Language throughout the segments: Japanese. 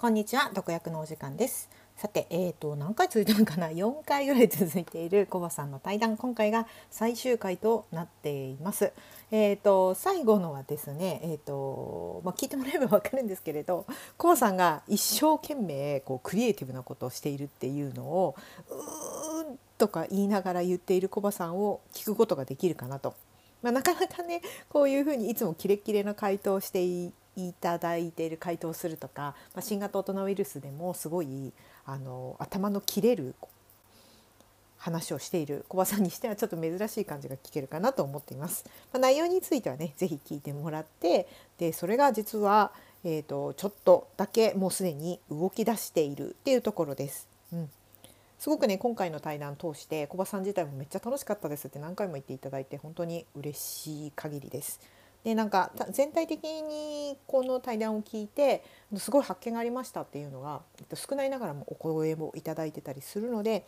こんにちは、毒薬のお時間です。さて、えーと何回続いたのかな、4回ぐらい続いているコバさんの対談、今回が最終回となっています。えーと最後のはですね、えーとまあ聞いてもらえばわかるんですけれど、コバさんが一生懸命こうクリエイティブなことをしているっていうのをうーんとか言いながら言っているコバさんを聞くことができるかなと。まあ、なかなかねこういうふうにいつもキレッキレな回答をしていいただいている回答をするとか、まあ、新型大人ウイルスでもすごいあの頭の切れる話をしている小葉さんにしてはちょっと珍しい感じが聞けるかなと思っています。まあ、内容についてはねぜひ聞いてもらってでそれが実は、えー、とちょっとだけもうすでに動き出しているっていうところです。うんすごくね今回の対談通して小葉さん自体もめっちゃ楽しかったですって何回も言っていただいて本当に嬉しい限りです。でなんか全体的にこの対談を聞いてすごい発見がありましたっていうのがえっと少ないながらもお声をいただいてたりするので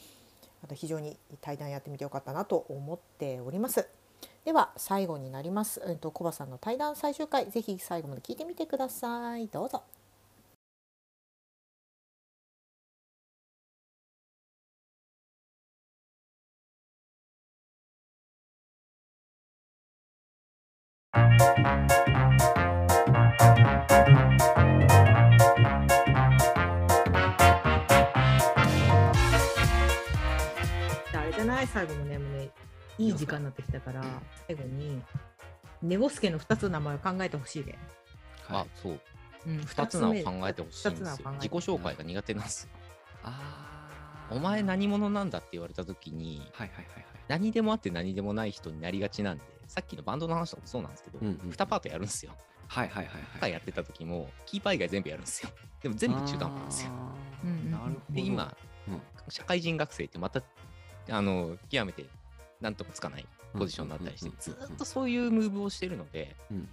非常に対談やってみてよかったなと思っております。では最後になります。えっとコバさんの対談最終回ぜひ最後まで聞いてみてください。どうぞ。時間になってきたから最後にネゴスケの2つの名前を考えてほしいで。あ、そう。うん、二つ名を考えてほしいん二つですよ。名を考えて自己紹介が苦手なんですよ。あーお前何者なんだって言われた時に、はいはいはいはい。何でもあって何でもない人になりがちなんで、さっきのバンドの話とかもそうなんですけど、うんうん2パートやるんですよ。はいはいはい2はい。回やってた時も、キーパー以外全部やるんですよ。でも全部中途半端なんですよ。あーうんうんなるほど。で、今、うん社会人学生ってまた、あの、極めてなんともつかないポジションになったりしてうん、ずーっとそういうムーブをしてるので、うん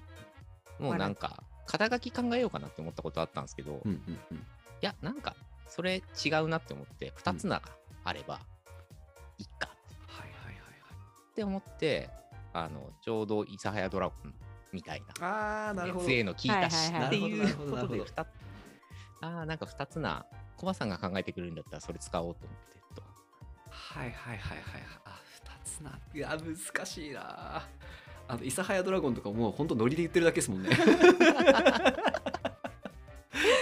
もうなんか、肩書き考えようかなって思ったことあったんですけど。いや、なんか、それ違うなって思って、2つ名があれば、いいかって思って、あの、ちょうど、諫早ドラゴンみたいな、はい。ああ、なるほど。FA の聞いたしっていうことで、なるほ2つ、ああ、なんか2つ名、コバさんが考えてくれるんだったら、それ使おうと思って、と。はいはいはいはい。あ、二つな。いや、難しいな。あの、諫早ドラゴンとかもう本当ノリで言ってるだけですもんね。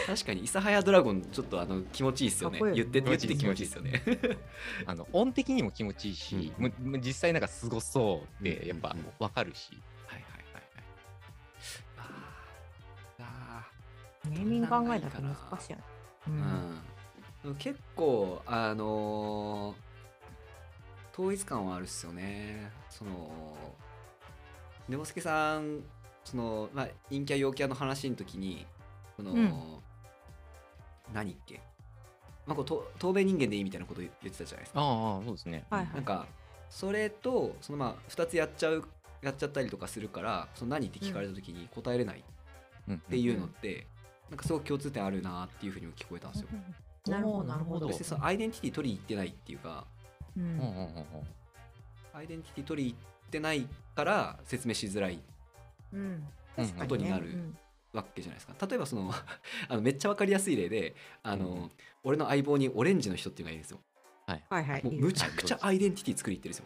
確かに諫早ドラゴンちょっとあの気持ちいいですよね。言ってて言ってて気気持ちいいですよね。あの、音的にも気持ちいいし、うん。実際なんかすごそうって、やっぱうん。うんうんわかるし、はいはいはいはい。あー。あネーミング考えたら難しいよね。うーん。うん。結構あのー統一感はあるっすよね。その根本助さんそのまあ陰キャ陽キャの話の時にその、うん。何っけまあこうと透明人間でいいみたいなこと言ってたじゃないですか。ああ、そうですね。はいはい。なんかそれとそのまあ2つやっちゃうやっちゃったりとかするからその何って聞かれた時に答えれないっていうのって、なんかすごく共通点あるなっていうふうにも聞こえたんですよ。なるほど。なるほど。そしてそのアイデンティティ取りに行ってないっていうかうん。うんうんうんうん。アイデンティティ取りに行ってないから説明しづらい。うん。ことになるうん。わけじゃないですか。例えばその あのめっちゃわかりやすい例であの、俺の相棒にオレンジの人っていうのがいるんですよ。はい。はいもういいむちゃくちゃアイデンティティ作りに行ってるんですよ。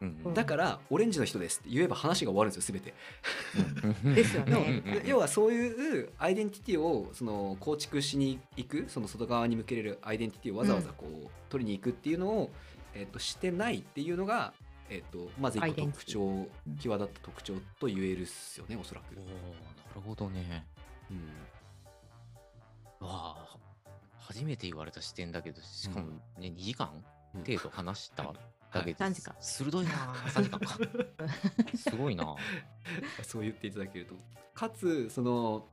うんうん。だからオレンジの人ですって言えば話が終わるんですよ全て。うんですよね。の うんうんうん。要はそういうアイデンティティをその構築しに行くその外側に向けれるアイデンティティをわざわざこう、取りに行くっていうのを、えっとしてないっていうのが、えっとまず一個特徴うん際立った特徴と言えるっすよねおそらくお。ーなるほどね。うんわあ、初めて言われた視点だけど、しかもね、2時間？うん程度話しただけで、3時間？鋭いなあ、3時間か。すごいなあ。そう言っていただけると。かつその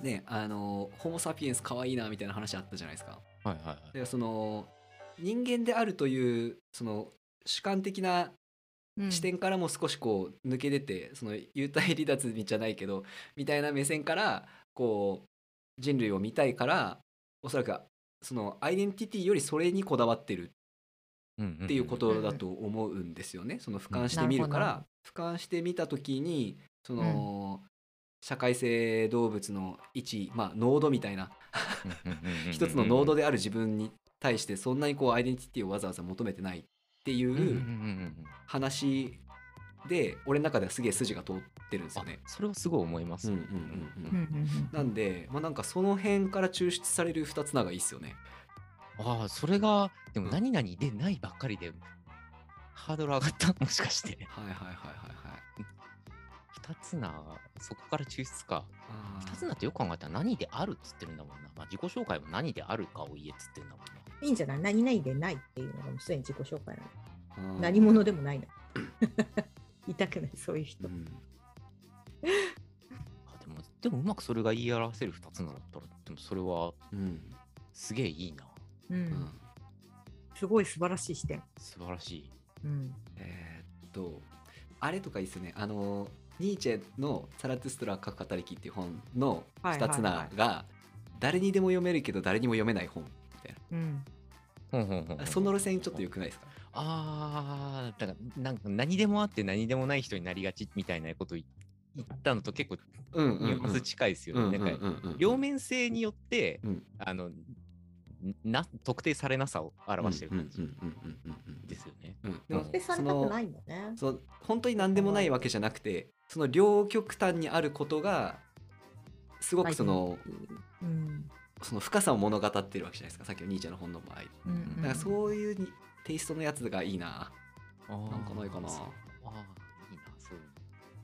ねあのホモ・サピエンス可愛いなみたいな話あったじゃないですか。はいはいはい。でその人間であるというその主観的なうん。視点からも少しこう抜け出てその幽体離脱じゃないけどみたいな目線からこう人類を見たいからおそらくそのアイデンティティよりそれにこだわってるっっていうことだと思うんですよね。その俯瞰してみるかなるら俯瞰してみた時にその、社会性動物の一、まあ、ノードみたいな。一つのノードでである自分に対してそんなにこうアイデンティティをわざわざ求めてないっていう話で俺の中ではすげえ筋が通ってるんですよね。それはすごい思います。うんうんうんうんうんなんで、まあ、なんかその辺から抽出される二つ名がいいっすよね。ああ、それが、でも何々でないばっかりで、ハードル上がった？もしかして。はいはいはいはいはい。二つな、そこから抽出か。二つなってよく考えたら何であるっつってるんだもんな。まあ、自己紹介も何であるかを言えっつってるんだもんな。いいんじゃない？何々でないっていうのがもうすでに自己紹介なの。何者でもないの。言いたくない、そういう人う。んあでも、でもうまくそれが言い表せる二つなだったら、でもそれはうんすげえいいな。う。うんんすごい素晴らしい視点。素晴らしい。うん。えーっとあれとかいいっすねあのニーチェの「サラトゥストラ各語りき」っていう本の二つ名が誰にでも読めるけど誰にも読めない本うん。ほんほんその路線ちょっと良くないですか？ああ、だからなんか何でもあって何でもない人になりがちみたいなこと言言ったのと結構うんニュアンス近いですよね。なんかん両面性によって、うんあのな特定されなさを表してる感じうんうんうんうんうんですよね。うんでも特定されたくないんだね。その本当に何でもないわけじゃなくてその両極端にあることがすごくその,、うん。その深さを物語ってるわけじゃないですか。さっきのニーチェの本の場合。だうん。からそういうにテイストのやつがいいな。なんかないかな。ああ、いいな、そう。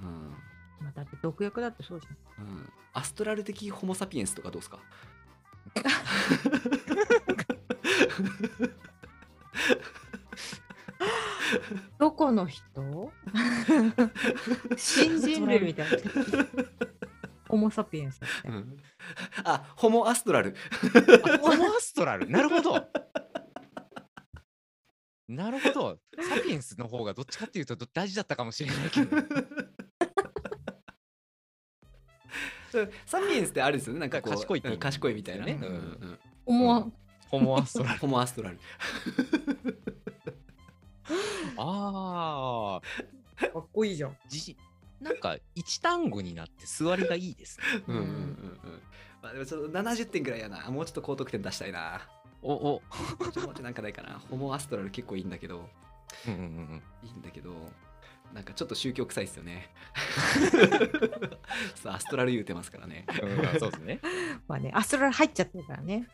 うん、まあ、だって毒薬だってそうじゃん。うん、アストラル的ホモ・サピエンスとかどうですか？どこの人？新人類みたいな。ホモ・サピエンス。うん。あホモ・アストラル。あホモアストラル。なるほど。なるほど。サピエンスの方がどっちかっていうとど大事だったかもしれないけど。サピエンスってあるんですよね。なんかこう賢いうん賢いみたいな、ね。うんうんホモホモアストラル。ホモ・アストラル。ああ、かっこいいじゃん。じなんか一単語になって座りがいいですね。うんうんうんうんまあでもちょっと70点ぐらいやなもうちょっと高得点出したいなおお。ちょもうちょいなんかないかなホモ・アストラル結構いいんだけどうんうんうんいいんだけどなんかちょっと宗教臭いっすよね そうアストラル言うてますからねうんうん。そうですね。まあね、アストラル入っちゃってるからね。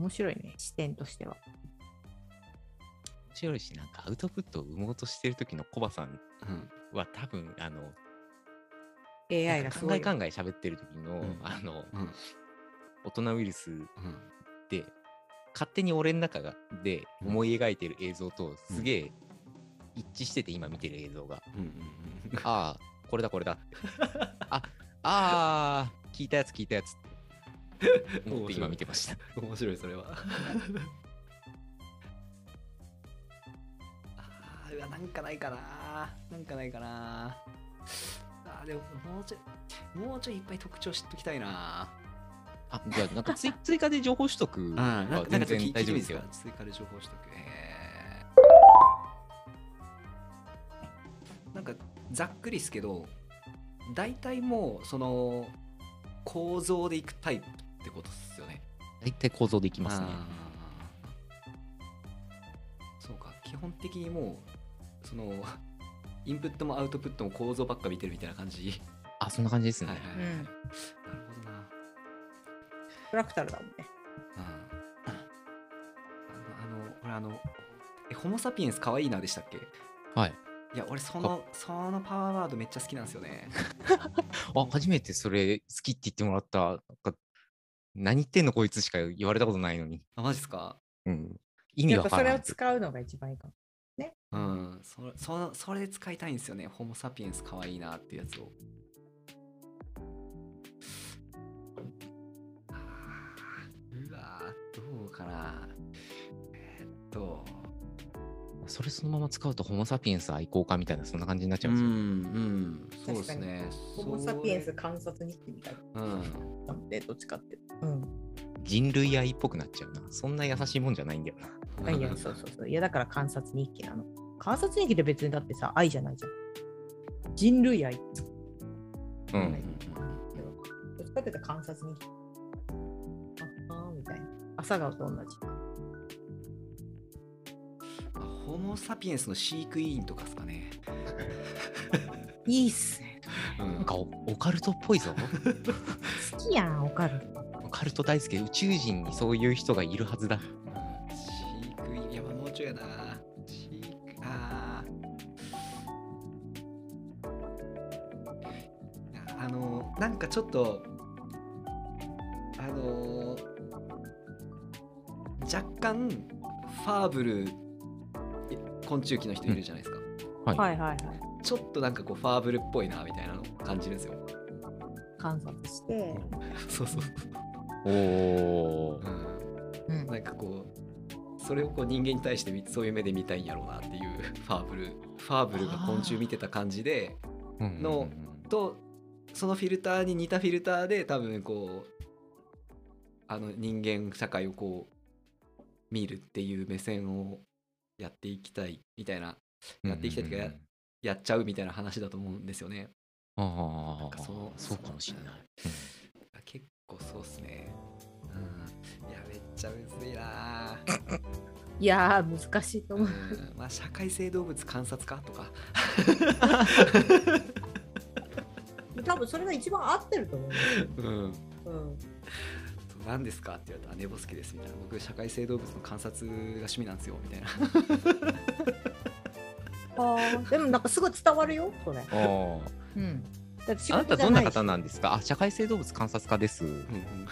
面白いね、視点としては。面白いし、なんかアウトプットを生もうとしてる時のコバさんは多分、あの、AI がすごい。考え考え喋ってる時の、うん。あの、うん。大人ウイルスうん。で、勝手に俺の中がでうん。思い描いてる映像とすげえ一致してて今見てる映像が、うんうんああ、これだこれだ。あ、あー、聞いたやつ聞いたやつ思って今見てました。うん面白いそれは。あーうわなんかないかな。なんかないかな。あーでももうちょいもうちょいいっぱい特徴知っときたいな。あ、じゃあなんか追追加で情報取得 うんなんかは全然大丈夫ですよ。追加で情報取得。えー。なんかざっくりですけど大体もうその構造でいくタイプってことですよね大体構造でいきますね。そうか基本的にもうその インプットもアウトプットも構造ばっか見てるみたいな感じ、あ、そんな感じですね。はいはいはい、うんなるほどなフラクタルだもんね。うんあのあの俺あのえホモ・サピエンス可愛いなでしたっけ？はい。いや俺そのそのパワーワードめっちゃ好きなんですよね あ、初めてそれ好きって言ってもらった。何言ってんのこいつしか言われたことないのに。あマジっすか？うん。意味やっぱそれを。使うのが一番いいかも。うん。それそのそれで使いたいんですよね。ホモ・サピエンス可愛いなっていうやつを。うわーどうかな。えーっと。それそのまま使うとホモ・サピエンス愛好家みたいなそんな感じになっちゃううんですよ。んうん。そうですね。ホモ・サピエンス観察日記みたいうんで、どっちかって。うん。人類愛っぽくなっちゃうな。そんな優しいもんじゃないんだよな。あいや、そうそうそう。いや、だから観察日記なの。観察日記って別にだってさ、愛じゃないじゃん。人類愛。ううんん。どっちかって言ったら観察日記。ああ、みたいな。朝顔と同じ。あホモ・サピエンスの飼育委員とかですかね。いいっすね。うんなんかオオカルトっぽいぞ。好きやん、オカルト。オカルト大好きで宇宙人にそういう人がいるはずだ。飼育員、いや、もうちょいやな。飼育、あーあの、なんかちょっと、あの若干、ファーブル、え昆虫記の人いるじゃないですか。はい。はいはいはい。ちょっとなんかこう、ファーブルっぽいな、みたいなのを感じるんですよ。観察して、そうそう。おおう。んうんなんかこうそれをこう人間に対してみそういう目で見たいんやろうなっていう ファーブルファーブルが昆虫見てた感じでのとそのフィルターに似たフィルターで多分こうあの人間社会をこう見るっていう目線をやっていきたいみたいなやっていきたいというかややっちゃうみたいな話だと思うんですよね。ああそのそうかもしれない。結構そうっすね。うん、いやめっちゃむずいないやー、難しいとう思う。んまあ社会性動物観察家とか 多分それが一番合ってると思う。うんうん。何ですかって言われたら寝ぼすけですみたいな僕社会性動物の観察が趣味なんですよみたいな ああ、でもなんかすごい伝わるよ、それ。ああ。うん。だって仕あなた事じゃないしどんな方なんですか？あ、社会性動物観察家です。うんうん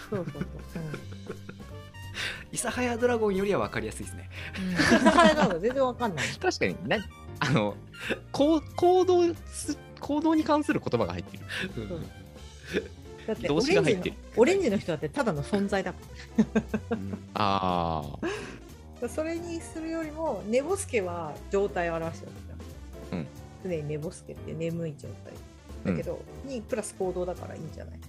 そうそうそう。諫早ドラゴンよりは分かりやすいですねうん。うん。なの全然わかんない。確かにな、あの、行行動す、行動に関する言葉が入ってる。そうだって動オレンジの詞が入ってるオレンジの人だってただの存在だかうんああ。ら。それにするよりも、寝ぼすけは状態を表してるわけじゃん。うん常に寝ぼすけって眠い状態。だけど、にプラス行動だからいいんじゃない？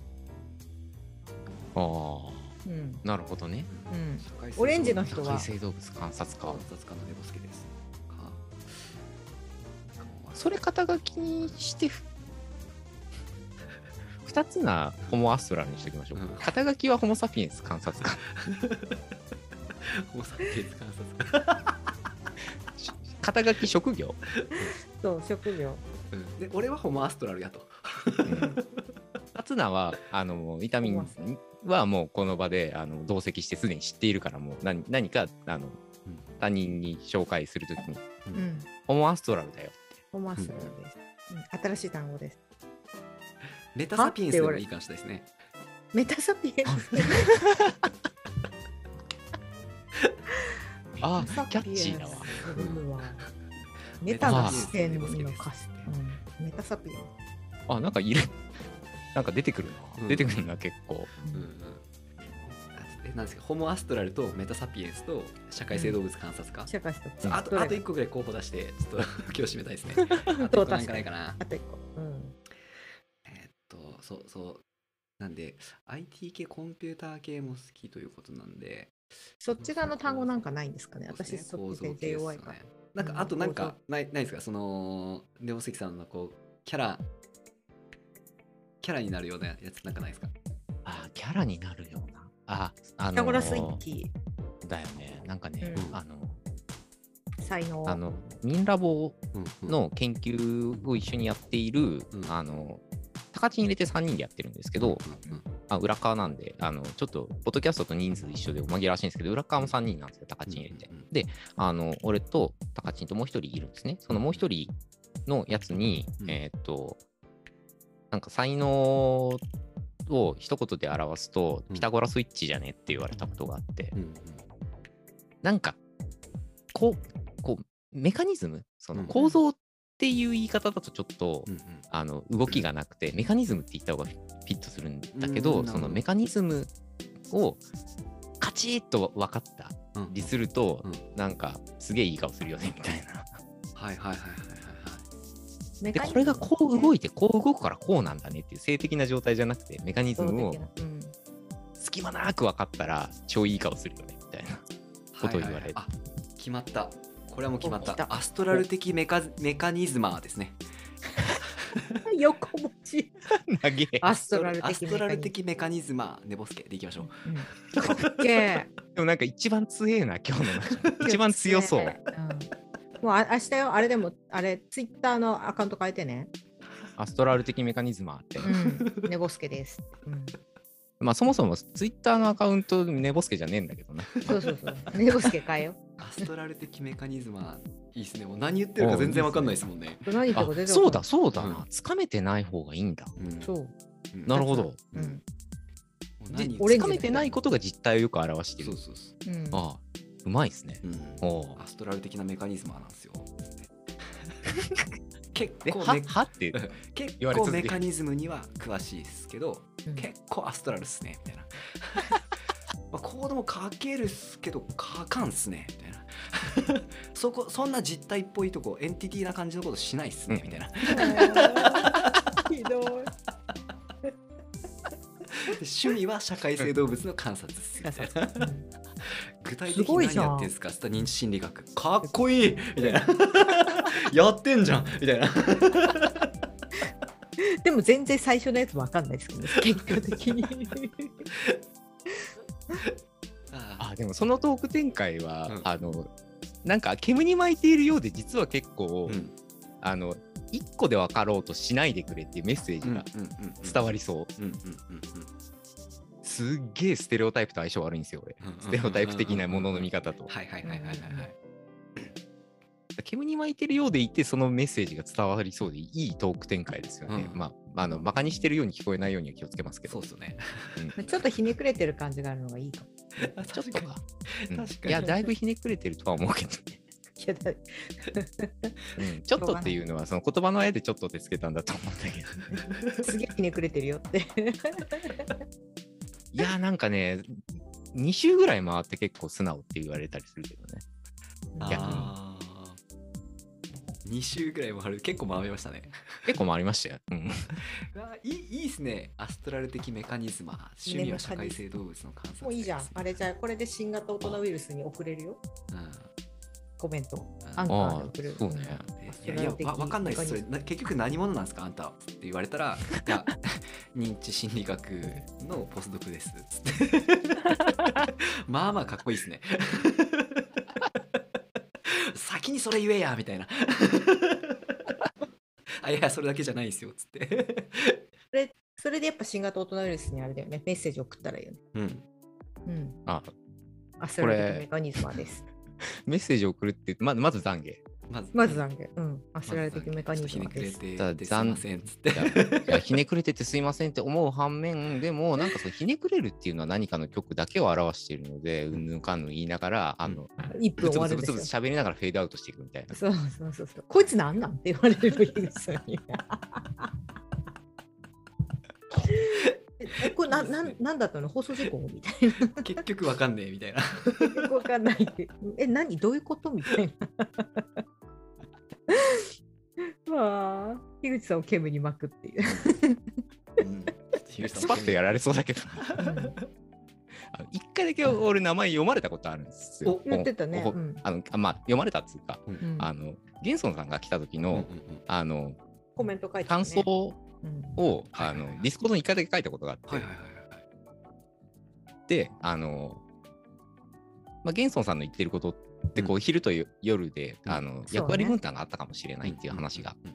ああ。うん。なるほどね。うん。オレンジの社人は会性動物観察家観。察家の寝ぼすけですかそれ肩書きにしてふ、二つなホモアストラルにしておきましょう。うん肩書きはホモ・サピエンス観察家。ホモサピエンス観察家 肩書き職業？そう、職業。うんで俺はホモアストラルやと二つなは、あの、ビタミンはもうこの場であの同席してすでに知っているから、もう何何かあの、他人に紹介するときに、うん。ホモアストラルだよ。ホモアストラルです。うん新しい単語です。メタサピエンスでもいいかもしれないですねメタサピエンス？あキャッチーだわ。メタの視点の歌詞。うんメタサピエンあ、なんかいる。なんか出てくるな。うん出てくるな、結構。ス。うんうんえなんですかホモアストラルとメタサピエンスと社会性動物観察家、社会とあとあと1個ぐらい候補出してちょっと 今日締めたいですね あと1個なんかないかなあと一個。うん。えーっとそうそうなんで IT 系コンピューター系も好きということなんでそっち側の単語なんかないんですかね。私そうですねそっち全然弱いから。なんかあとなんかないないですか？そのネオ関さんのこうキャラキャラになるようなやつなんかないですか？あ、キャラになるような？あ、あのピタゴラスイッチ、だよね。なんかね、うん。あの、才能。あの、ミンラボうん。の研究を一緒にやっている、うん。あの、高知に入れて3人でやってるんですけど、あ裏側なんで、あの、ちょっと、ポッドキャストと人数一緒で紛らわしいんですけど、裏側も3人なんですよ、高知に入れて。で、あの、俺と高知ともう一人いるんですね。そのもう一人のやつに、うん。えーっと、なんか才能を一言で表すと、うん。ピタゴラスイッチじゃねって言われたことがあって、なんか、こう、こう、メカニズム、そのうん構造っていう言い方だとちょっと、うんうん。あの動きがなくて、メカニズムって言った方がフィットするんだけど、うん。そのメカニズムをカチッと分かったうん。りすると、うん。なんかすげえいい顔するよねみたいな。はいはいはいはいはいでこれがこう動いてこう動くからこうなんだねっていう性的な状態じゃなくてメカニズムを隙間なく分かったら超いい顔するよねみたいなことを言われる、はいはいはい。あ決まったこれはもう決まったたアストラル的メカメカニズマーですね横文字。投 げアストラルア的ストラル的メカニズマーネボスケでいきましょう。でもなんか一番強えな今日の一番強そううん。もうあ明日よ、あれでも、あれ、ツイッターのアカウント変えてね。アストラル的メカニズマーって、うん。ネボスケです。うん。まあそもそもツイッターのアカウントネボスケじゃねえんだけどねそうそうそう。ネボスケ変えよアストラル的メカニズマーいいですね。もう何言ってるか全然わかんないですもんね。う。何言ってあるか全然そうわかんだそうだうなつかめてない方がいいんだ。うん。そう。うん。なるほど。うん。つかめてないことが実態をよく表してる。そうそうそう。うん。ああうまいですね。うん。おう。アストラル的なメカニズマーなんですよ。結構メはって？結構メカニズムには詳しいですけどうん。結構アストラルっすねみたいな。まあコードも書けるっすけど書かんっすねみたいな そこそんな実体っぽいとこエンティティな感じのことしないっすねみたいな。ひどい。趣味は社会性動物の観察っすみたいな具体的に何やってんすか？スタ認知心理学。かっこいい！みたいな。やってんじゃん。みたいな。でも全然最初のやつわかんないですけどね、結果的に。ああでもそのトーク展開は、うん。あのなんか煙に巻いているようで実は結構、ーうん。あの一個で分かろうとしないでくれっていうメッセージが伝わりそう、うんうんうんすっげえステレオタイプと相性悪いんですよ俺。うんうんステレオタイプ的なものの見方と。はいはいはいはいはいはい。煙に巻いてるようでいてそのメッセージが伝わりそうでいいトーク展開ですよね、うん。まああのバカにしてるように聞こえないようには気をつけますけど。そうっすよね ちょっとひねくれてる感じがあるのがいいかも。ちょっとか、うん。確かに。いやだいぶひねくれてるとは思うけどね。いやだうん。ちょっとっていうのはその言葉のあえでちょっとってつけたんだと思うんだけど すげえひねくれてるよって。いやなんかね2週ぐらい回って結構素直って言われたりするけどね。逆に。あー。2週ぐらい回る。結構回りましたね結構回りましたよ、うん、いいいいっすね。アストラル的メカニズマ。趣味は社会性動物の観察もういいじゃん。あれじゃあ、これで新型大人ウイルスに送れるよ。コメント。アンカーで送る。ああそうね。いやいやわわかんないです。それな結局何者なんですか？あんたはって言われたらいや認知心理学のポスドクです。つって。まあまあかっこいいですね。先にそれ言えやみたいなあいやそれだけじゃないですよつって それでやっぱ新型大人ウイルスにあれだよね。メッセージ送ったらいいよね。うんうん。あアストラル的メカニズマです。メッセージを送るってままず懺悔まずまず懺悔。うん。アストラル的メカニズちょっとひねくれマです。てただてすいませんっつっていやひねくれててすいませんって思う反面でもなんかそのひねくれるっていうのは何かの曲だけを表しているのでうんぬんかんぬん言いながらあの1分終わるんですよブツブツ。喋りながらフェードアウトしていくみたいなそうそうそうそう。こいつなんなんって言われる井口さんに。えこれななんなんだったの？放送事故みたいな。結局わかんねえみたいなよくわかんないって。え、何？どういうこと？みたいな。わ あ、樋口さんを煙に巻くっていう。うん。スパッとやられそうだけど。一回だけ俺名前読まれたことあるんですよ。お。言ってたね。おうん。あのあまあ読まれたっつうか、うん。うん。あのゲンソンさんが来た時の、うんうんあのコメント書いてた、ね。感想うん。を、あの Discord に一回だけ書いたことがあって、はいはいはいはい。であの、まあ、ゲンソンさんの言ってることってこう、昼と夜でうん。あの、役割分担があったかもしれないっていう話がうん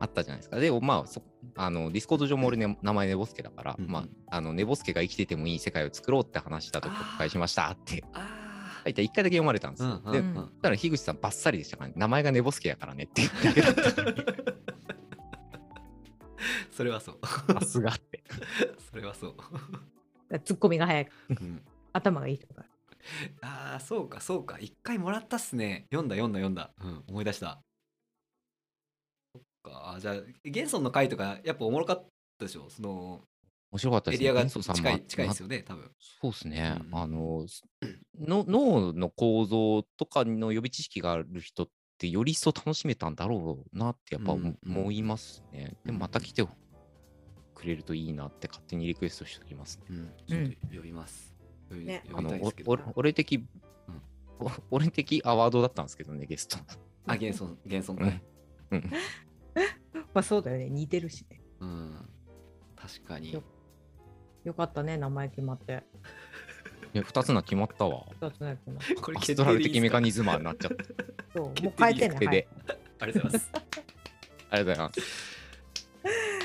あったじゃないですか。で、まあ、そあの Discord 上も俺、ね、名前ネボスケだから、うんまあ、あのネボスケが生きててもいい世界を作ろうって話したとこあー返しましたって。あ書いて一回だけ読まれたんですよ。で、うんうん。だから樋口さんばっさりでしたから、ね、名前がネボスケやからねって言っただけだったのにそれはそう。さすがって。それはそう、ツッコミが早く、うん。頭がいいとか。ああそうかそうか。一回もらったっすね。読んだ読んだ読んだ、うん、思い出した。そっか。じゃあゲンソンの回とかやっぱおもろかったでしょ？その面白かったですね。エリアがゲンソンさんも近い近いですよね多分。そうですね。うん。あの、の脳の構造とかの予備知識がある人ってより一層楽しめたんだろうなってやっぱ思,、いますね。でうんもまた来てくくれるといいなって勝手にリクエストしておきますね。うん、ちょっと呼びます。ね呼あの俺的、お 俺的アワードだったんですけどね、ゲスト。あ、ゲンソン、ゲンソンうん会。うん、まあそうだよね似てるしねうん。確かによ。よかったね名前決まっていや2つの決まったわ。二つのやつも これアストラル的メカニズマーになっちゃった。そうもう決変えてね、定でいい手で、ありがとうございます。ありがとうございます。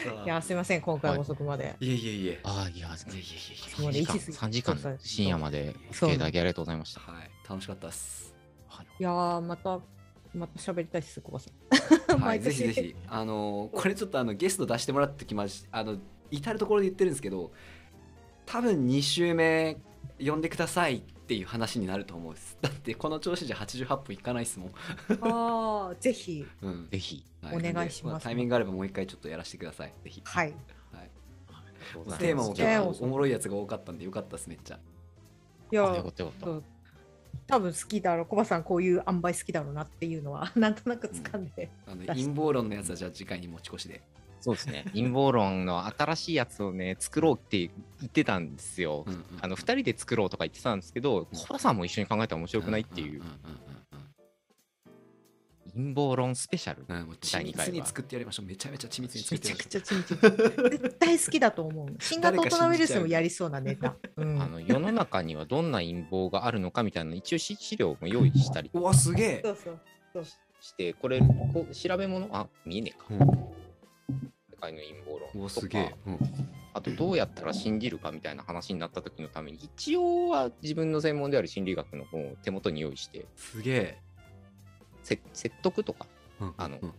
はい、いやすいません今回遅くまで、いえいえいえ。ああ、いや、いえいえいえもうね3時間1時過ぎ3時間そうそう。深夜までお付き合いいただきありがとうございました。はい、楽しかったです。はい。いやーまたまた喋りたいっす小バさん。はい、毎 ぜ年ひぜひ、あのこれちょっとあのゲスト出してもらってきましあの至る所で言ってるんですけど、多分2週目呼んでくださいっていう話になると思うんです。だってこの調子じゃ88分いかないですもん。ああぜひうんぜひ。はお願いしますあタイミングがあればもう一回ちょっとやらせてください。ぜひ。はいはい、あテーマも結構おもろいやつが多かったんでよかったです、めっちゃ。いやよかったよかった。そう多分好きだろうコバさんこういう塩梅好きだろうなっていうのはなんとなく掴んで、あの出して陰謀論のやつはじゃあ次回に持ち越しで。そうですね。陰謀論の新しいやつをね、作ろうって言ってたんですよ。うんうんあの2人で作ろうとか言ってたんですけど、コバさんも一緒に考えたら面白くないっていう。陰謀論スペシャル。うんうんもう緻密に作ってやりましょう。めちゃめちゃ緻密に作めってやりましょうちゃくちゃ緻密絶対好きだと思う新型コロナウイルスもやりそうなネタ、うん、あの世の中にはどん。な陰謀があるのかみたいなの一応し資料も用意したりうわ、すげえそ。うそうそうして、これ、こう調べ物、あ、見えねえか。うん。世界の陰謀う論とか、。うん。あとどうやったら信じるかみたいな話になった時のために、一応は自分の専門である心理学の本を手元に用意して、すげえ。せ説得とか、うんあのうん。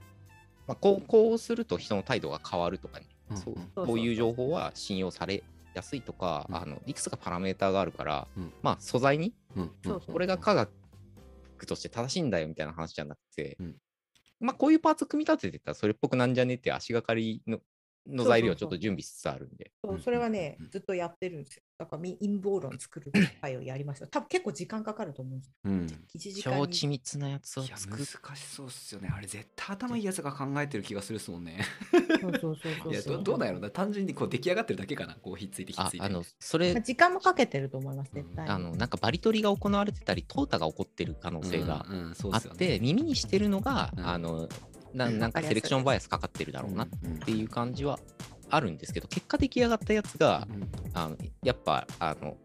まあ、こうこうすると人の態度が変わるとかね、うんそううんこういう情報は信用されやすいとか、うん。あのいくつかパラメーターがあるから、うん。まあ素材にこれが科学として正しいんだよみたいな話じゃなくて、うんまあこういうパーツ組み立ててたらそれっぽくなんじゃねって足がかりのの材料をちょっと準備しつつあるんで。そうそれはねうんずっとやってるんですよだからみ陰謀論作る会をやりました 多分結構時間かかると思うんですようん。1時超間に緻密なやつをいや、作難しっそうっすよね。あれ、絶対頭いいやつが考えてる気がするっすもんね。そうそうそうそういや、どどうなんやろな。単純にこう出来上がってるだけかな。こう、ひっついてひっついて。ああのそまあれ時間もかけてると思います絶対にあのなんかバリ取りが行われてたり淘汰が起こってる可能性がうんうんそうあっっすよねて、耳にしてるのが、うんあのななんかセレクションバイアスかかってるだろうなっていう感じはあるんですけど結果出来上がったやつが、うん。あのやっぱあの、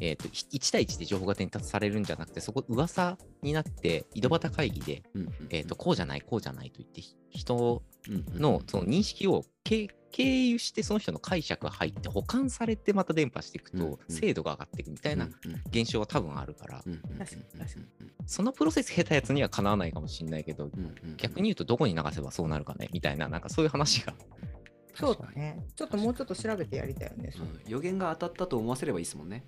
えー、と1対1で情報が伝達されるんじゃなくてそこ噂になって井戸端会議で、うん。えー、とこうじゃないこうじゃないと言ってひ人のその認識を経経由してその人の解釈が入って保管されてまた伝播していくと精度が上がっていくみたいな現象は多分あるから。そのプロセス下手やつにはかなわないかもしれないけど逆に言うとどこに流せばそうなるかね？みたいななんかそういう話がそうだね。ちょっともうちょっと調べてやりたいよね、うん。予言が当たったと思わせればいいですもんね。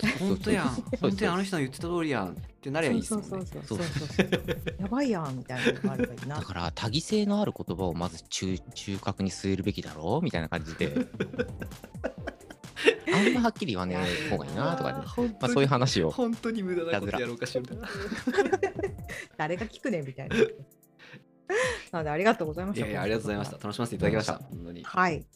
そ う本当やん。そう本当やん。あの人の言ってた通りやんってなりゃいいですもんね。そうそうそうそうそう。そうやばいやんみたいなのがあればいいな。だから多義性のある言葉をまず中中核に据えるべきだろうみたいな感じで。あんまはっきり言わねえ方がいいなとかね、本まあ、そういう話を。本当に無駄なことやろうかしら。誰が聞くねんみたいななのでありがとうございましたいやいや、ありがとうございました。楽しませていただきました。本当に。はい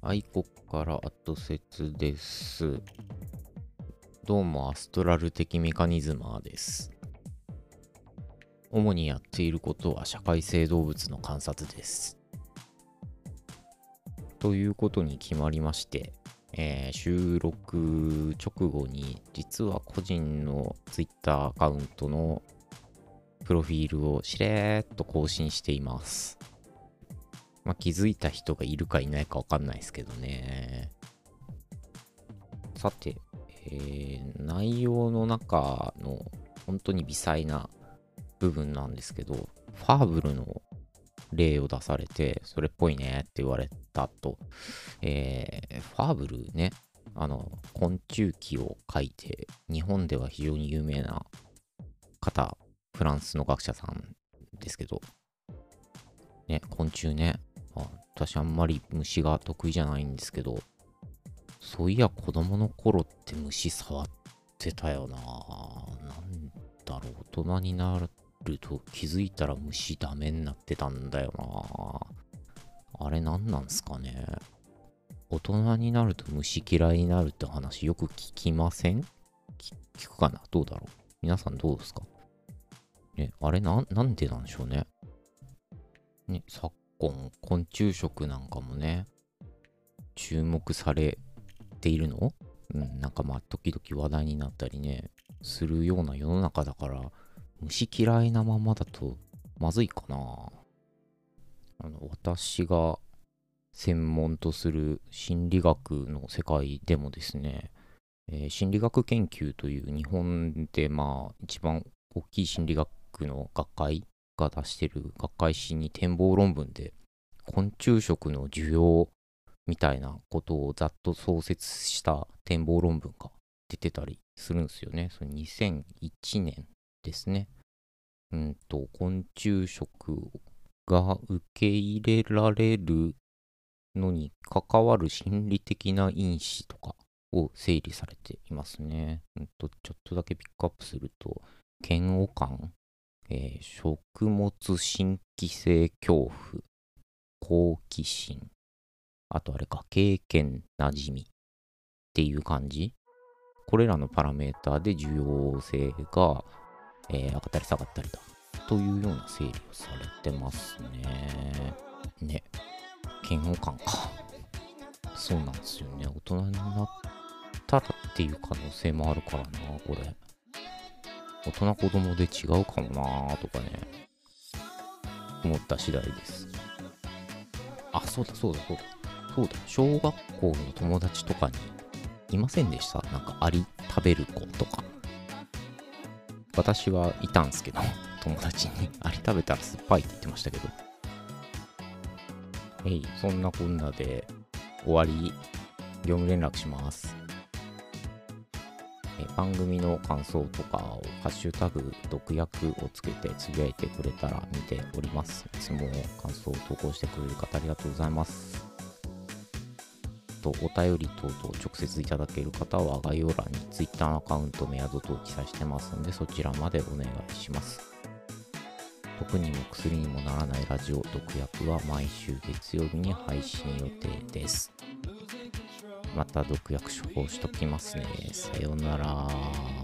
はい、こっから後説です。どうも、アストラル的メカニズマーです。主にやっていることは社会性動物の観察です。ということに決まりまして、えー収録直後に実は個人の Twitter アカウントのプロフィールをしれーっと更新しています。まあ、気づいた人がいるかいないかわかんないですけどね。さて、えー内容の中の本当に微細な部分なんですけど、ファーブルの例を出されて、それっぽいねって言われたと、えーファーブルね、あの、昆虫記を書いて、日本では非常に有名な方、フランスの学者さんですけど、ね、昆虫ね、あ私あんまり虫が得意じゃないんですけど、そういや子供の頃って虫触ってたよな。なんだろう大人になるると気づいたら虫ダメになってたんだよな。あれ何なんすかね。大人になると虫嫌いになるって話よく聞きません？聞くかな？どうだろう？皆さんどうですか？ね、あれな、なんでなんでしょうね。ね、昨今、昆虫食なんかもね、注目されているの？うん、なんかまあ、時々話題になったりね、するような世の中だから、虫嫌いなままだとまずいかな。あの、私が専門とする心理学の世界でもですね、えー、心理学研究という日本でまあ一番大きい心理学の学会が出してる学会誌に展望論文で昆虫食の需要みたいなことをざっと創設した展望論文が出てたりするんですよね。その2001年ですね。うんと、昆虫食が受け入れられるのに関わる心理的な因子とかを整理されていますね。うんと、ちょっとだけピックアップすると、嫌悪感、えー、食物新規性恐怖、好奇心、あとあれか、経験、馴染みっていう感じ？これらのパラメーターで重要性が、えー、上がったり下がったりだというような整理をされてますね。ね。嫌悪感か。そうなんですよね。大人になったらっていう可能性もあるからな、これ。大人子供で違うかもなーとかね、思った次第です。あ、そうだそうだそうだ。そうだ。小学校の友達とかにいませんでした？なんかアリ食べる子とか。私はいたんすけど、友達にアリ食べたら酸っぱいって言ってましたけど。えい、そんなこんなで終わり、業務連絡します。え番組の感想とかをハッシュタグ毒薬をつけてつぶやいてくれたら見ております。いつも感想を投稿してくれる方ありがとうございます。とお便り等々直接いただける方は概要欄に Twitter のアカウント、メアドと記載してますんでそちらまでお願いします。毒にも薬にもならないラジオ毒薬は毎週月曜日に配信予定です。また毒薬処方しときますね。さようなら。